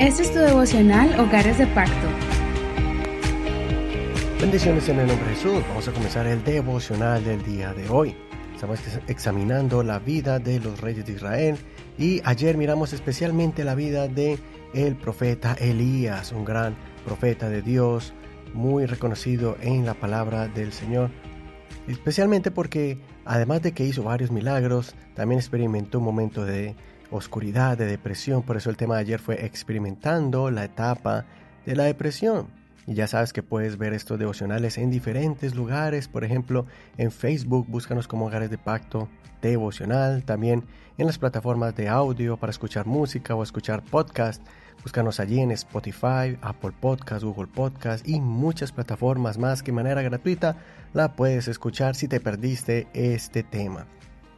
Este es tu devocional Hogares de Pacto. Bendiciones en el nombre de Jesús. Vamos a comenzar el devocional del día de hoy. Estamos examinando la vida de los reyes de Israel y ayer miramos especialmente la vida de el profeta Elías, un gran profeta de Dios, muy reconocido en la palabra del Señor, especialmente porque además de que hizo varios milagros, también experimentó un momento de oscuridad, de depresión, por eso el tema de ayer fue experimentando la etapa de la depresión. Y ya sabes que puedes ver estos devocionales en diferentes lugares, por ejemplo en Facebook, búscanos como Hogares de Pacto Devocional, también en las plataformas de audio para escuchar música o escuchar podcast, búscanos allí en Spotify, Apple Podcast, Google Podcast y muchas plataformas más que de manera gratuita la puedes escuchar si te perdiste este tema.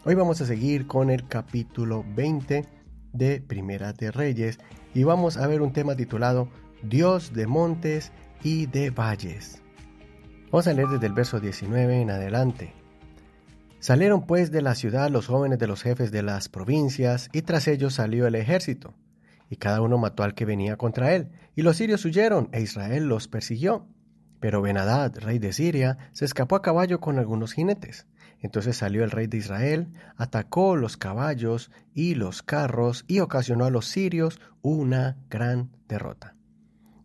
Hoy vamos a seguir con el capítulo 20 de Primera de Reyes y vamos a ver un tema titulado Dios de montes y de valles. Vamos a leer desde el verso 19 en adelante. Salieron pues de la ciudad los jóvenes de los jefes de las provincias, y tras ellos salió el ejército, y cada uno mató al que venía contra él, y los sirios huyeron, e Israel los persiguió. Pero Benadad, rey de Siria, se escapó a caballo con algunos jinetes. Entonces salió el rey de Israel, atacó los caballos y los carros y ocasionó a los sirios una gran derrota.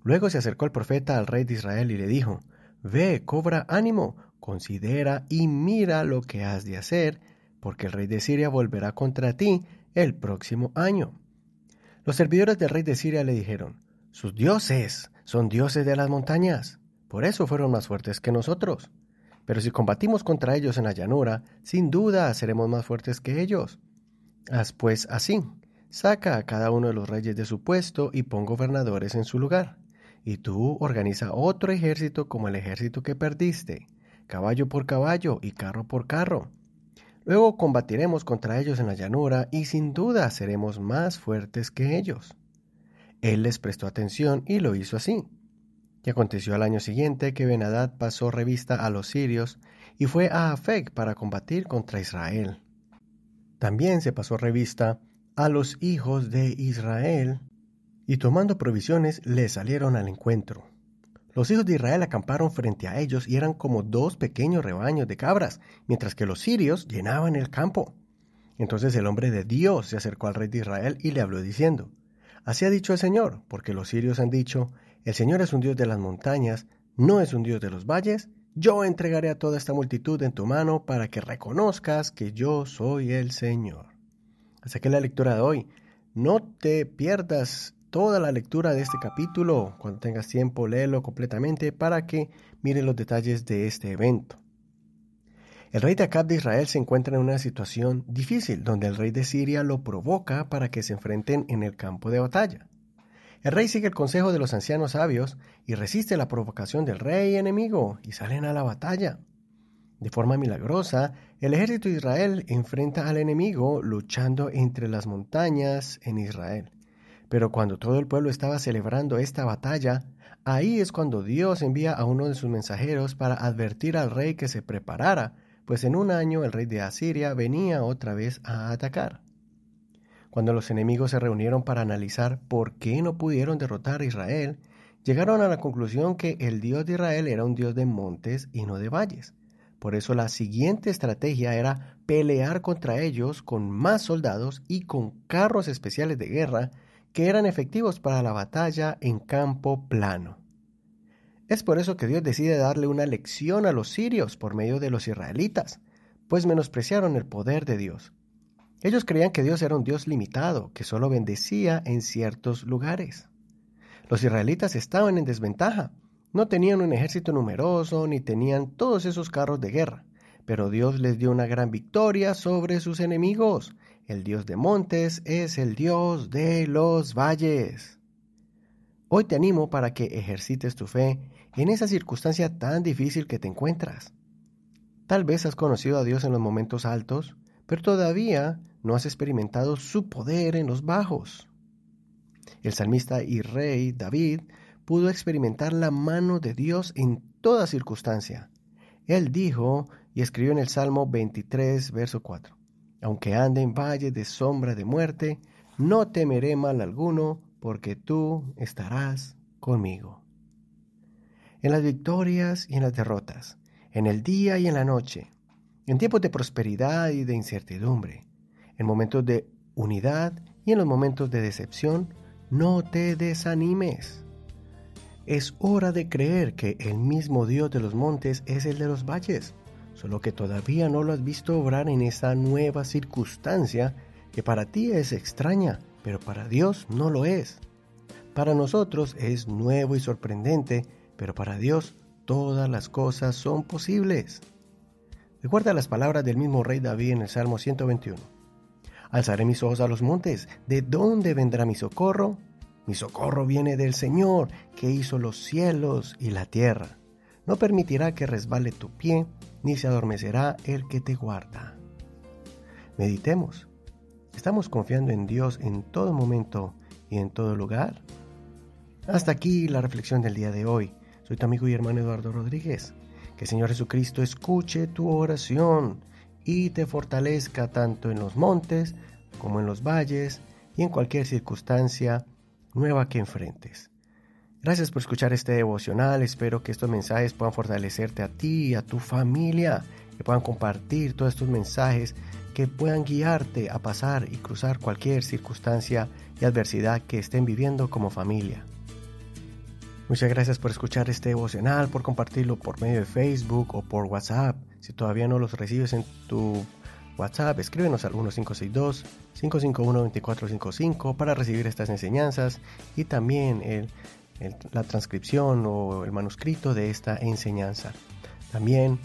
Luego se acercó el profeta al rey de Israel y le dijo, Ve, cobra ánimo, considera y mira lo que has de hacer, porque el rey de Siria volverá contra ti el próximo año. Los servidores del rey de Siria le dijeron, Sus dioses son dioses de las montañas, por eso fueron más fuertes que nosotros. Pero si combatimos contra ellos en la llanura, sin duda seremos más fuertes que ellos. Haz pues así, saca a cada uno de los reyes de su puesto y pon gobernadores en su lugar y tú organiza otro ejército como el ejército que perdiste, caballo por caballo y carro por carro. Luego combatiremos contra ellos en la llanura y sin duda seremos más fuertes que ellos. Él les prestó atención y lo hizo así. Y aconteció al año siguiente que Benadad pasó revista a los sirios y fue a Afec para combatir contra Israel. También se pasó revista a los hijos de Israel y tomando provisiones le salieron al encuentro. Los hijos de Israel acamparon frente a ellos y eran como dos pequeños rebaños de cabras, mientras que los sirios llenaban el campo. Entonces el hombre de Dios se acercó al rey de Israel y le habló diciendo, Así ha dicho el Señor, porque los sirios han dicho, El Señor es un Dios de las montañas, no es un Dios de los valles, yo entregaré a toda esta multitud en tu mano para que reconozcas que yo soy el Señor. Hasta que la lectura de hoy. No te pierdas toda la lectura de este capítulo. Cuando tengas tiempo, léelo completamente para que mire los detalles de este evento. El rey de Acab de Israel se encuentra en una situación difícil, donde el rey de Siria lo provoca para que se enfrenten en el campo de batalla. El rey sigue el consejo de los ancianos sabios y resiste la provocación del rey enemigo y salen a la batalla. De forma milagrosa, el ejército de Israel enfrenta al enemigo luchando entre las montañas en Israel. Pero cuando todo el pueblo estaba celebrando esta batalla, ahí es cuando Dios envía a uno de sus mensajeros para advertir al rey que se preparara, pues en un año el rey de Asiria venía otra vez a atacar. Cuando los enemigos se reunieron para analizar por qué no pudieron derrotar a Israel, llegaron a la conclusión que el Dios de Israel era un Dios de montes y no de valles. Por eso la siguiente estrategia era pelear contra ellos con más soldados y con carros especiales de guerra que eran efectivos para la batalla en campo plano. Es por eso que Dios decide darle una lección a los sirios por medio de los israelitas, pues menospreciaron el poder de Dios. Ellos creían que Dios era un Dios limitado, que solo bendecía en ciertos lugares. Los israelitas estaban en desventaja, no tenían un ejército numeroso ni tenían todos esos carros de guerra, pero Dios les dio una gran victoria sobre sus enemigos el Dios de montes es el Dios de los valles. Hoy te animo para que ejercites tu fe en esa circunstancia tan difícil que te encuentras. Tal vez has conocido a Dios en los momentos altos, pero todavía no has experimentado su poder en los bajos. El salmista y rey David pudo experimentar la mano de Dios en toda circunstancia. Él dijo y escribió en el Salmo 23, verso 4. Aunque ande en valle de sombra de muerte, no temeré mal alguno, porque tú estarás conmigo. En las victorias y en las derrotas, en el día y en la noche, en tiempos de prosperidad y de incertidumbre, en momentos de unidad y en los momentos de decepción, no te desanimes. Es hora de creer que el mismo Dios de los montes es el de los valles, solo que todavía no lo has visto obrar en esa nueva circunstancia que para ti es extraña, pero para Dios no lo es. Para nosotros es nuevo y sorprendente, pero para Dios todas las cosas son posibles. Recuerda las palabras del mismo rey David en el Salmo 121. Alzaré mis ojos a los montes. ¿De dónde vendrá mi socorro? Mi socorro viene del Señor, que hizo los cielos y la tierra. No permitirá que resbale tu pie, ni se adormecerá el que te guarda. Meditemos. ¿Estamos confiando en Dios en todo momento y en todo lugar? Hasta aquí la reflexión del día de hoy. Soy tu amigo y hermano Eduardo Rodríguez. Que Señor Jesucristo escuche tu oración y te fortalezca tanto en los montes como en los valles y en cualquier circunstancia nueva que enfrentes. Gracias por escuchar este devocional. Espero que estos mensajes puedan fortalecerte a ti y a tu familia, que puedan compartir todos estos mensajes, que puedan guiarte a pasar y cruzar cualquier circunstancia y adversidad que estén viviendo como familia. Muchas gracias por escuchar este devocional, por compartirlo por medio de Facebook o por WhatsApp. Si todavía no los recibes en tu WhatsApp, escríbenos al 1562-551-2455 para recibir estas enseñanzas y también la transcripción o el manuscrito de esta enseñanza. También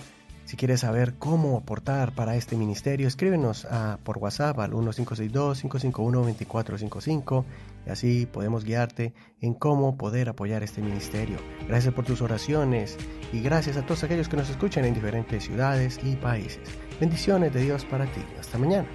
si quieres saber cómo aportar para este ministerio, escríbenos por WhatsApp al 1562-551-2455 y así podemos guiarte en cómo poder apoyar este ministerio. Gracias por tus oraciones y gracias a todos aquellos que nos escuchan en diferentes ciudades y países. Bendiciones de Dios para ti. Hasta mañana.